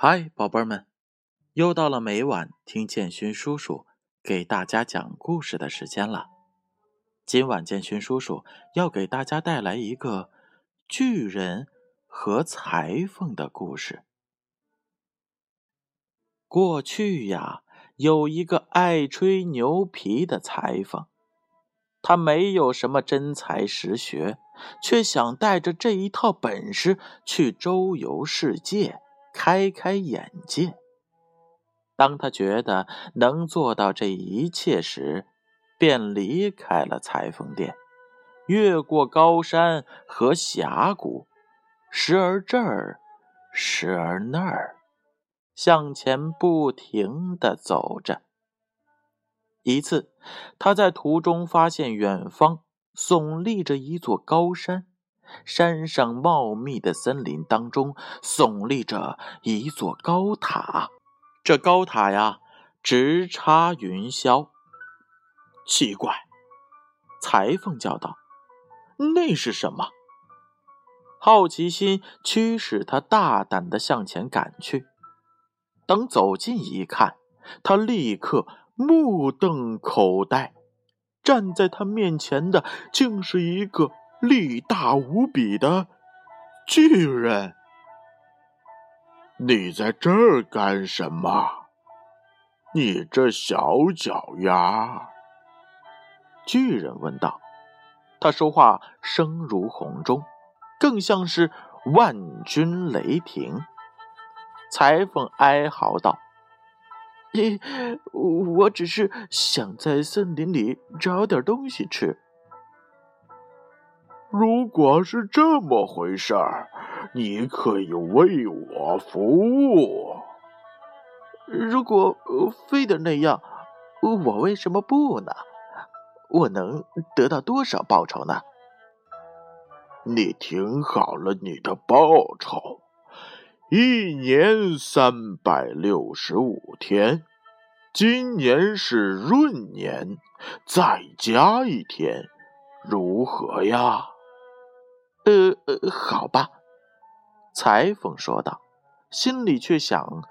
嗨，宝贝儿们，又到了每晚听建勋叔叔给大家讲故事的时间了。今晚建勋叔叔要给大家带来一个巨人和裁缝的故事。过去呀，有一个爱吹牛皮的裁缝。他没有什么真才实学，却想带着这一套本事去周游世界，开开眼界。当他觉得能做到这一切时，便离开了裁缝店，越过高山和峡谷，时而这儿，时而那儿，向前不停地走着。一次，他在途中发现远方耸立着一座高山，山上茂密的森林当中耸立着一座高塔。这高塔呀，直插云霄。奇怪，裁缝叫道：“那是什么？”好奇心驱使他大胆地向前赶去。等走近一看，他立刻。目瞪口呆，站在他面前的竟是一个力大无比的巨人。你在这儿干什么？你这小脚丫！巨人问道。他说话声如洪钟，更像是万钧雷霆。裁缝哀嚎道。你，我只是想在森林里找点东西吃。如果是这么回事儿，你可以为我服务。如果非得那样，我为什么不呢？我能得到多少报酬呢？你听好了，你的报酬。一年三百六十五天，今年是闰年，再加一天，如何呀？呃呃，好吧。裁缝说道，心里却想：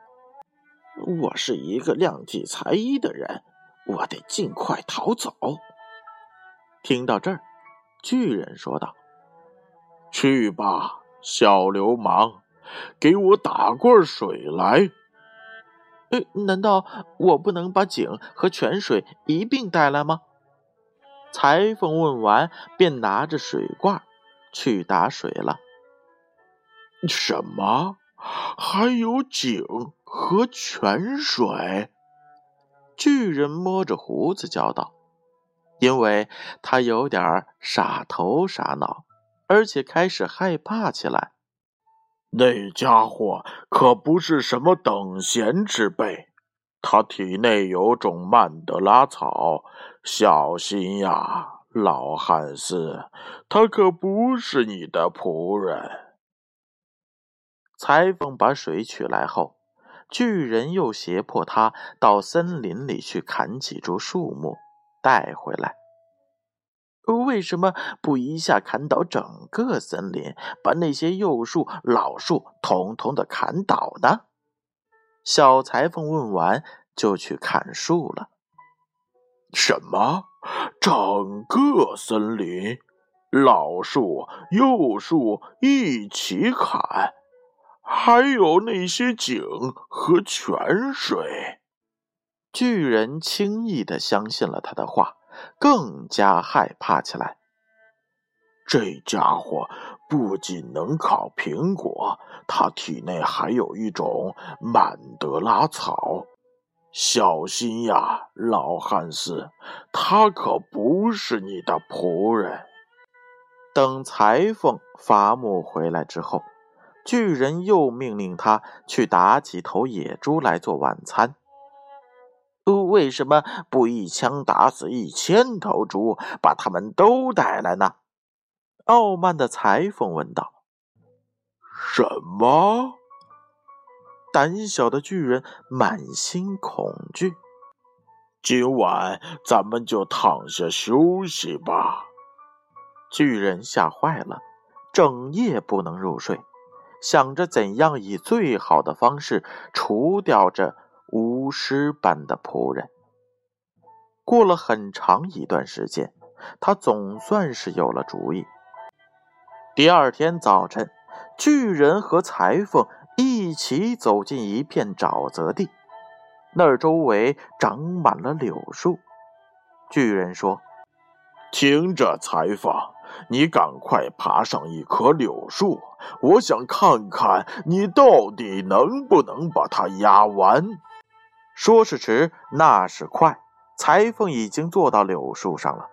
我是一个量体裁衣的人，我得尽快逃走。听到这儿，巨人说道：“去吧，小流氓。”给我打罐水来！呃，难道我不能把井和泉水一并带来吗？裁缝问完，便拿着水罐去打水了。什么？还有井和泉水？巨人摸着胡子叫道：“因为他有点傻头傻脑，而且开始害怕起来。”那家伙可不是什么等闲之辈，他体内有种曼德拉草，小心呀，老汉斯，他可不是你的仆人。裁缝把水取来后，巨人又胁迫他到森林里去砍几株树木带回来。为什么不一下砍倒整个森林，把那些幼树、老树统统的砍倒呢？小裁缝问完，就去砍树了。什么？整个森林，老树、幼树一起砍，还有那些井和泉水？巨人轻易的相信了他的话。更加害怕起来。这家伙不仅能烤苹果，他体内还有一种曼德拉草。小心呀，老汉斯，他可不是你的仆人。等裁缝伐木回来之后，巨人又命令他去打几头野猪来做晚餐。为什么不一枪打死一千头猪，把他们都带来呢？傲慢的裁缝问道。什么？胆小的巨人满心恐惧。今晚咱们就躺下休息吧。巨人吓坏了，整夜不能入睡，想着怎样以最好的方式除掉这巫师般的仆人。过了很长一段时间，他总算是有了主意。第二天早晨，巨人和裁缝一起走进一片沼泽地，那儿周围长满了柳树。巨人说：“听着，裁缝，你赶快爬上一棵柳树，我想看看你到底能不能把它压弯。”说时迟，那时快。裁缝已经坐到柳树上了，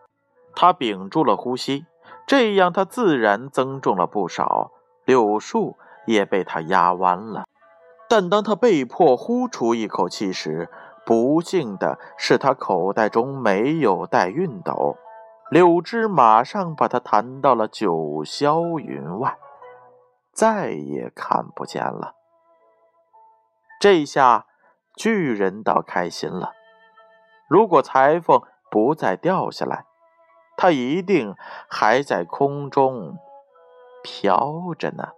他屏住了呼吸，这样他自然增重了不少，柳树也被他压弯了。但当他被迫呼出一口气时，不幸的是他口袋中没有带熨斗，柳枝马上把他弹到了九霄云外，再也看不见了。这下巨人倒开心了。如果裁缝不再掉下来，他一定还在空中飘着呢。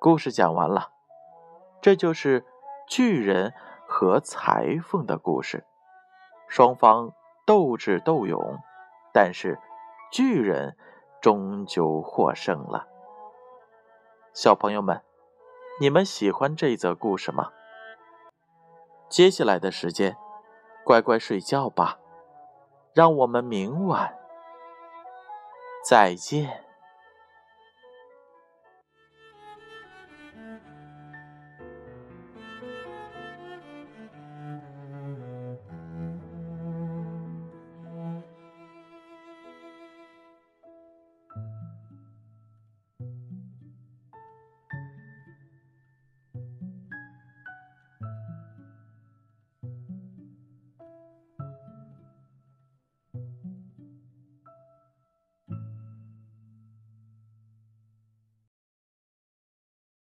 故事讲完了，这就是巨人和裁缝的故事。双方斗智斗勇，但是巨人终究获胜了。小朋友们，你们喜欢这则故事吗？接下来的时间，乖乖睡觉吧。让我们明晚再见。